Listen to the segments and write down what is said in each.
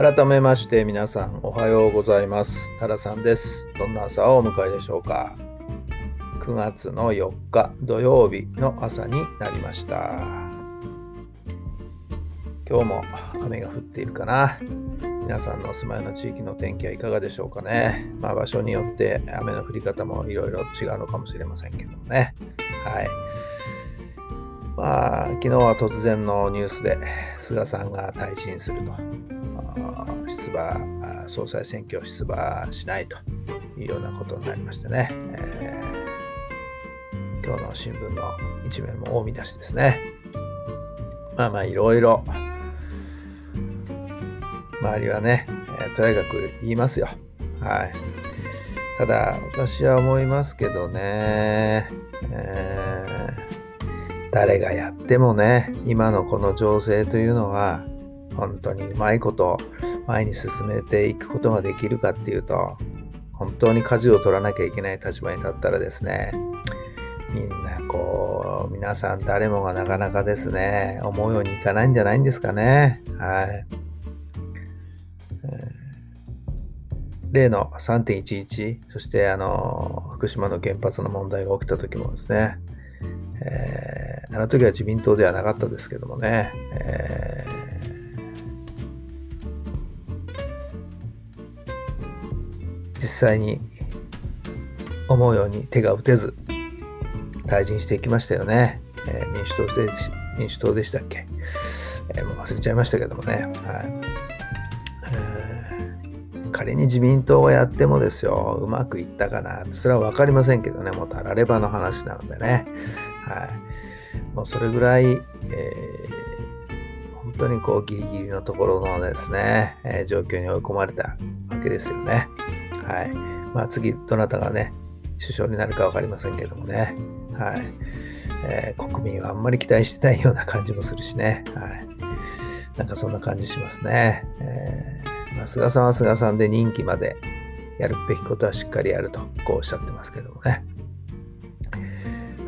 改めまして皆さんおはようございます。タラさんです。どんな朝をお迎えでしょうか。9月の4日土曜日の朝になりました。今日も雨が降っているかな。皆さんのお住まいの地域の天気はいかがでしょうかね。まあ場所によって雨の降り方もいろいろ違うのかもしれませんけどもね。はい。まあ昨日は突然のニュースで菅さんが退陣すると出馬、総裁選挙出馬しないというようなことになりましてね、えー、今日の新聞の一面も大見出しですね。まあまあいろいろ、周りはね、えー、とやかく言いますよ。はい。ただ、私は思いますけどね、えー、誰がやってもね、今のこの情勢というのは、本当にうまいこと前に進めていくことができるかっていうと本当に舵を取らなきゃいけない立場に立ったらですねみんなこう皆さん誰もがなかなかですね思うようにいかないんじゃないんですかね。はい、例の3.11そしてあの福島の原発の問題が起きた時もですね、えー、あの時は自民党ではなかったですけどもね、えー。実際に思うように手が打てず退陣していきましたよね。えー、民主党で民主党でしたっけ、えー、もう忘れちゃいましたけどもね。はい、仮に自民党がやってもですよ、うまくいったかな、それは分かりませんけどね、もうたらればの話なのでね。はい、もうそれぐらい、えー、本当にこうギリギリのところのですね、えー、状況に追い込まれたわけですよね。はい。まあ次、どなたがね、首相になるか分かりませんけどもね。はい。えー、国民はあんまり期待してないような感じもするしね。はい。なんかそんな感じしますね。えー、まあ、菅さんは菅さんで任期までやるべきことはしっかりやると、こうおっしゃってますけどもね。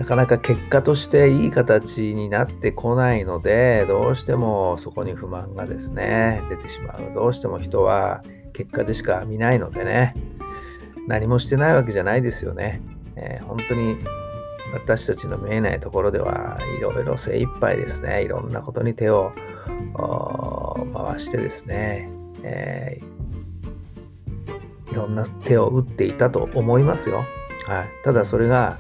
なかなか結果としていい形になってこないので、どうしてもそこに不満がですね、出てしまう。どうしても人は結果でしか見ないのでね、何もしてないわけじゃないですよね。えー、本当に私たちの見えないところではいろいろ精一杯ですね。いろんなことに手を回してですね、えー、いろんな手を打っていたと思いますよ。はい、ただそれが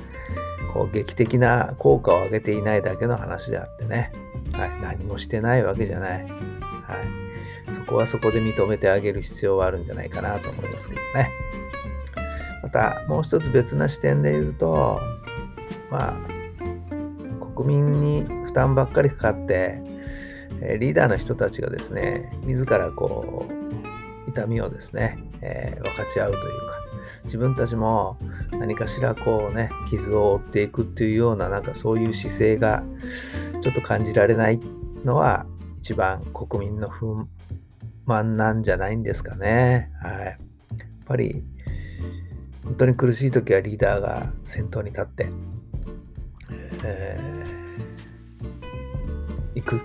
こう劇的な効果を上げていないだけの話であってね、はい、何もしてないわけじゃない。はいそこはそこで認めてあげる必要はあるんじゃないかなと思いますけどね。また、もう一つ別な視点で言うと、まあ、国民に負担ばっかりかかって、リーダーの人たちがですね、自らこう、痛みをですね、えー、分かち合うというか、自分たちも何かしらこうね、傷を負っていくっていうような、なんかそういう姿勢がちょっと感じられないのは、一番国民の不満なんじゃないんですかね。はい。やっぱり、本当に苦しい時はリーダーが先頭に立って、えー、行く。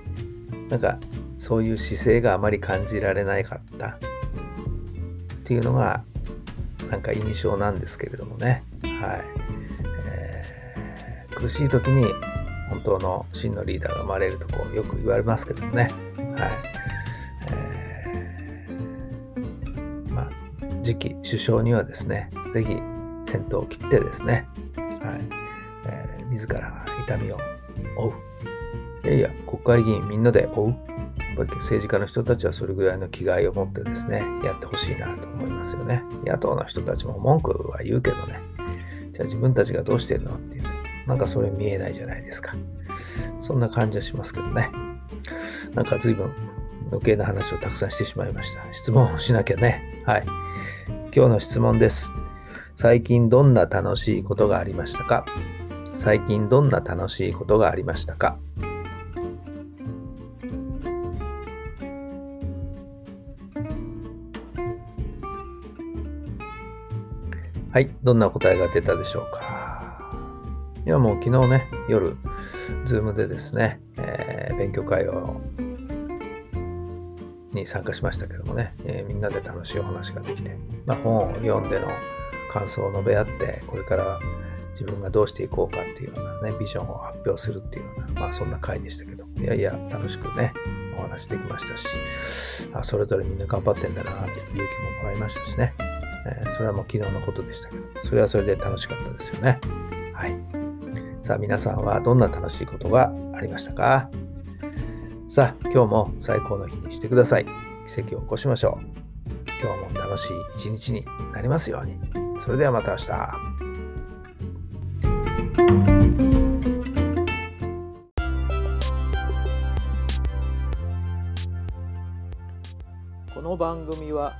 なんか、そういう姿勢があまり感じられなかったっていうのが、なんか印象なんですけれどもね。はい。えー、苦しい時に本当の真のリーダーが生まれるとこうよく言われますけどもね。はい。えー、まあ、次期首相にはですね、ぜひ先頭を切ってですね、はい。えー、自ら痛みを負う。いやいや、国会議員みんなで追う。やっぱり政治家の人たちはそれぐらいの気概を持ってですね、やってほしいなと思いますよね。野党の人たちも文句は言うけどね、じゃあ自分たちがどうしてんの？っていうなんかそれ見えないじゃないですか。そんな感じはしますけどね。なんか随分余計な話をたくさんしてしまいました。質問をしなきゃね。はい。今日の質問です。最近どんな楽しいことがありましたか？最近どんな楽しいことがありましたか？はい、どんな答えが出たでしょうか。いや、もう昨日ね、夜、ズームでですね、えー、勉強会をに参加しましたけどもね、えー、みんなで楽しいお話ができて、まあ、本を読んでの感想を述べ合って、これから自分がどうしていこうかっていうようなね、ビジョンを発表するっていうような、まあそんな回でしたけど、いやいや、楽しくね、お話できましたし、あそれぞれみんな頑張ってんだなっていう勇気ももらいましたしね。えー、それはもう昨日のことでしたけど、それはそれで楽しかったですよね。はい。さあ皆さんはどんな楽しいことがありましたか？さあ今日も最高の日にしてください。奇跡を起こしましょう。今日も楽しい一日になりますように。それではまた明日。この番組は